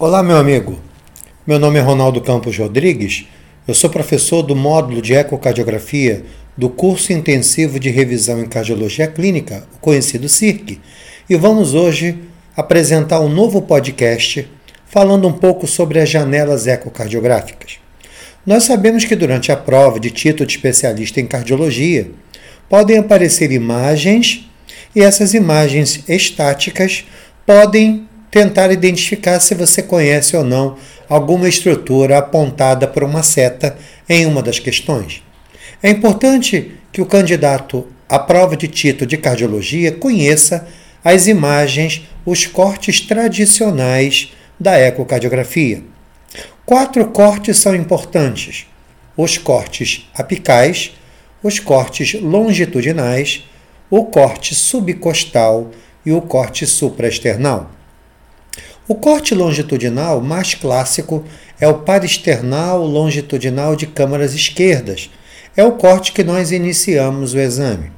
Olá, meu amigo. Meu nome é Ronaldo Campos Rodrigues. Eu sou professor do módulo de ecocardiografia do curso intensivo de revisão em cardiologia clínica, o conhecido CIRC, e vamos hoje apresentar um novo podcast falando um pouco sobre as janelas ecocardiográficas. Nós sabemos que durante a prova de título de especialista em cardiologia podem aparecer imagens e essas imagens estáticas podem tentar identificar se você conhece ou não alguma estrutura apontada por uma seta em uma das questões. É importante que o candidato à prova de título de cardiologia conheça as imagens, os cortes tradicionais da ecocardiografia. Quatro cortes são importantes: os cortes apicais, os cortes longitudinais, o corte subcostal e o corte supraesternal. O corte longitudinal mais clássico é o paresternal longitudinal de câmaras esquerdas. É o corte que nós iniciamos o exame.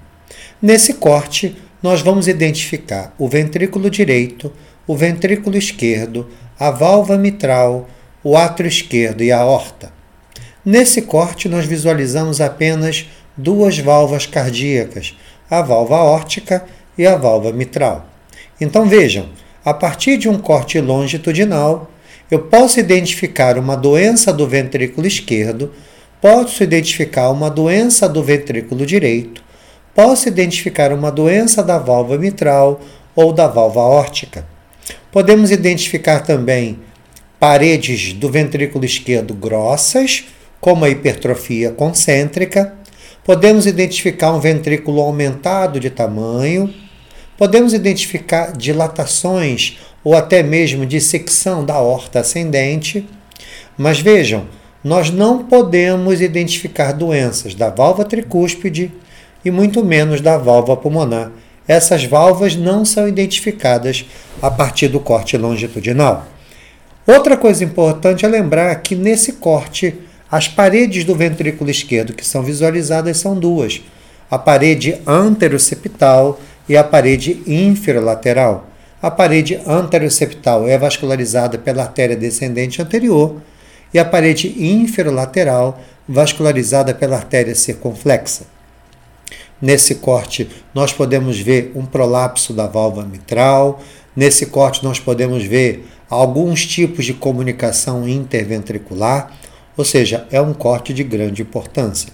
Nesse corte, nós vamos identificar o ventrículo direito, o ventrículo esquerdo, a válvula mitral, o átrio esquerdo e a aorta. Nesse corte, nós visualizamos apenas duas válvulas cardíacas, a válvula aórtica e a válvula mitral. Então vejam, a partir de um corte longitudinal, eu posso identificar uma doença do ventrículo esquerdo, posso identificar uma doença do ventrículo direito, posso identificar uma doença da válvula mitral ou da válvula órtica. Podemos identificar também paredes do ventrículo esquerdo grossas, como a hipertrofia concêntrica. Podemos identificar um ventrículo aumentado de tamanho, podemos identificar dilatações ou até mesmo dissecção da horta ascendente. Mas vejam, nós não podemos identificar doenças da válvula tricúspide e muito menos da válvula pulmonar. Essas válvulas não são identificadas a partir do corte longitudinal. Outra coisa importante é lembrar que nesse corte, as paredes do ventrículo esquerdo que são visualizadas são duas: a parede anteroseptal e a parede inferolateral. A parede anteroseptal é vascularizada pela artéria descendente anterior e a parede inferolateral vascularizada pela artéria circunflexa. Nesse corte, nós podemos ver um prolapso da válvula mitral. Nesse corte, nós podemos ver alguns tipos de comunicação interventricular, ou seja, é um corte de grande importância.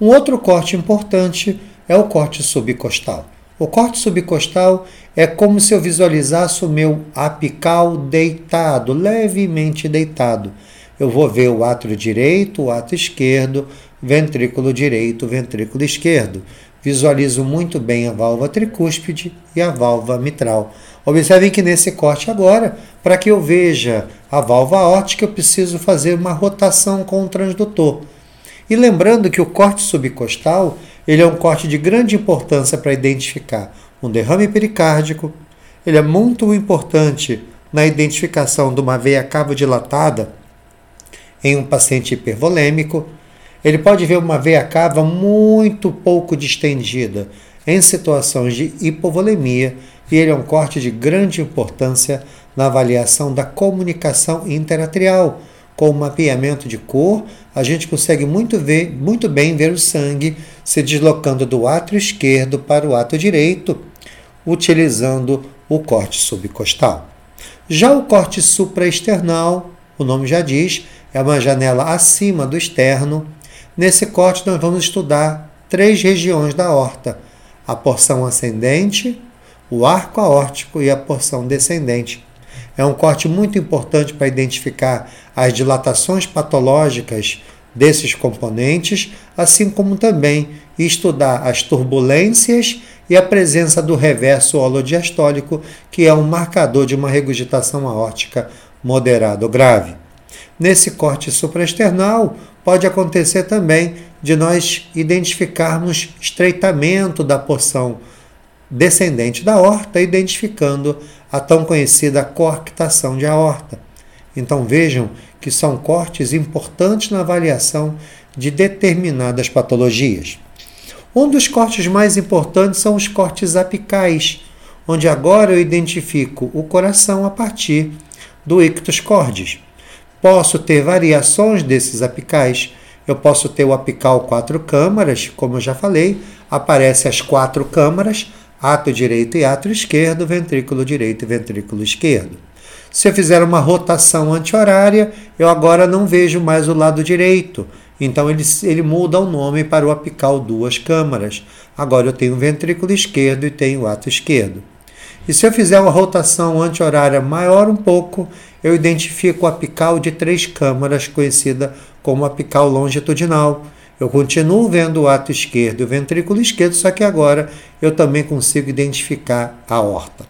Um outro corte importante é o corte subcostal. O corte subcostal é como se eu visualizasse o meu apical deitado, levemente deitado. Eu vou ver o átrio direito, o átrio esquerdo, ventrículo direito, ventrículo esquerdo. Visualizo muito bem a válvula tricúspide e a válvula mitral. Observem que nesse corte agora, para que eu veja a válvula aórtica, eu preciso fazer uma rotação com o transdutor. E lembrando que o corte subcostal ele é um corte de grande importância para identificar um derrame pericárdico. Ele é muito importante na identificação de uma veia cava dilatada em um paciente hipervolêmico. Ele pode ver uma veia cava muito pouco distendida em situações de hipovolemia e ele é um corte de grande importância na avaliação da comunicação interatrial. Com o mapeamento de cor, a gente consegue muito, ver, muito bem ver o sangue se deslocando do átrio esquerdo para o átrio direito, utilizando o corte subcostal. Já o corte supraesternal, o nome já diz, é uma janela acima do externo. Nesse corte, nós vamos estudar três regiões da horta: a porção ascendente, o arco aórtico e a porção descendente. É um corte muito importante para identificar as dilatações patológicas desses componentes, assim como também estudar as turbulências e a presença do reverso holodiastólico, que é um marcador de uma regurgitação aórtica moderada ou grave. Nesse corte supraesternal, pode acontecer também de nós identificarmos estreitamento da porção descendente da aorta, identificando a tão conhecida coarctação de aorta. Então vejam que são cortes importantes na avaliação de determinadas patologias. Um dos cortes mais importantes são os cortes apicais, onde agora eu identifico o coração a partir do ictus cordis. Posso ter variações desses apicais. Eu posso ter o apical quatro câmaras, como eu já falei, aparece as quatro câmaras, ato direito e ato esquerdo, ventrículo direito e ventrículo esquerdo. Se eu fizer uma rotação anti-horária, eu agora não vejo mais o lado direito. Então ele, ele muda o nome para o apical duas câmaras. Agora eu tenho o ventrículo esquerdo e tenho o ato esquerdo. E se eu fizer uma rotação anti-horária maior um pouco, eu identifico o apical de três câmaras, conhecida como apical longitudinal. Eu continuo vendo o ato esquerdo e o ventrículo esquerdo, só que agora eu também consigo identificar a horta.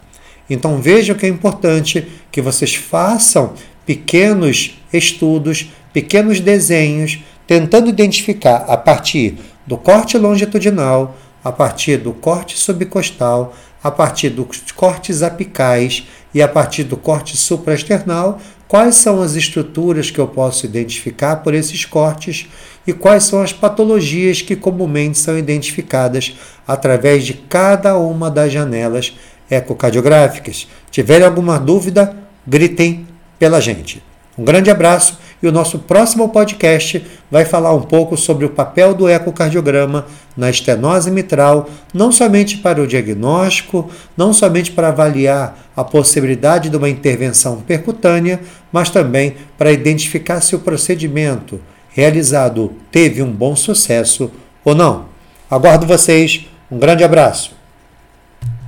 Então vejam que é importante que vocês façam pequenos estudos, pequenos desenhos, tentando identificar a partir do corte longitudinal, a partir do corte subcostal, a partir dos cortes apicais e a partir do corte supraesternal, quais são as estruturas que eu posso identificar por esses cortes e quais são as patologias que comumente são identificadas através de cada uma das janelas ecocardiográficas. Tiverem alguma dúvida, gritem pela gente. Um grande abraço e o nosso próximo podcast vai falar um pouco sobre o papel do ecocardiograma na estenose mitral, não somente para o diagnóstico, não somente para avaliar a possibilidade de uma intervenção percutânea, mas também para identificar se o procedimento realizado teve um bom sucesso ou não. Aguardo vocês. Um grande abraço.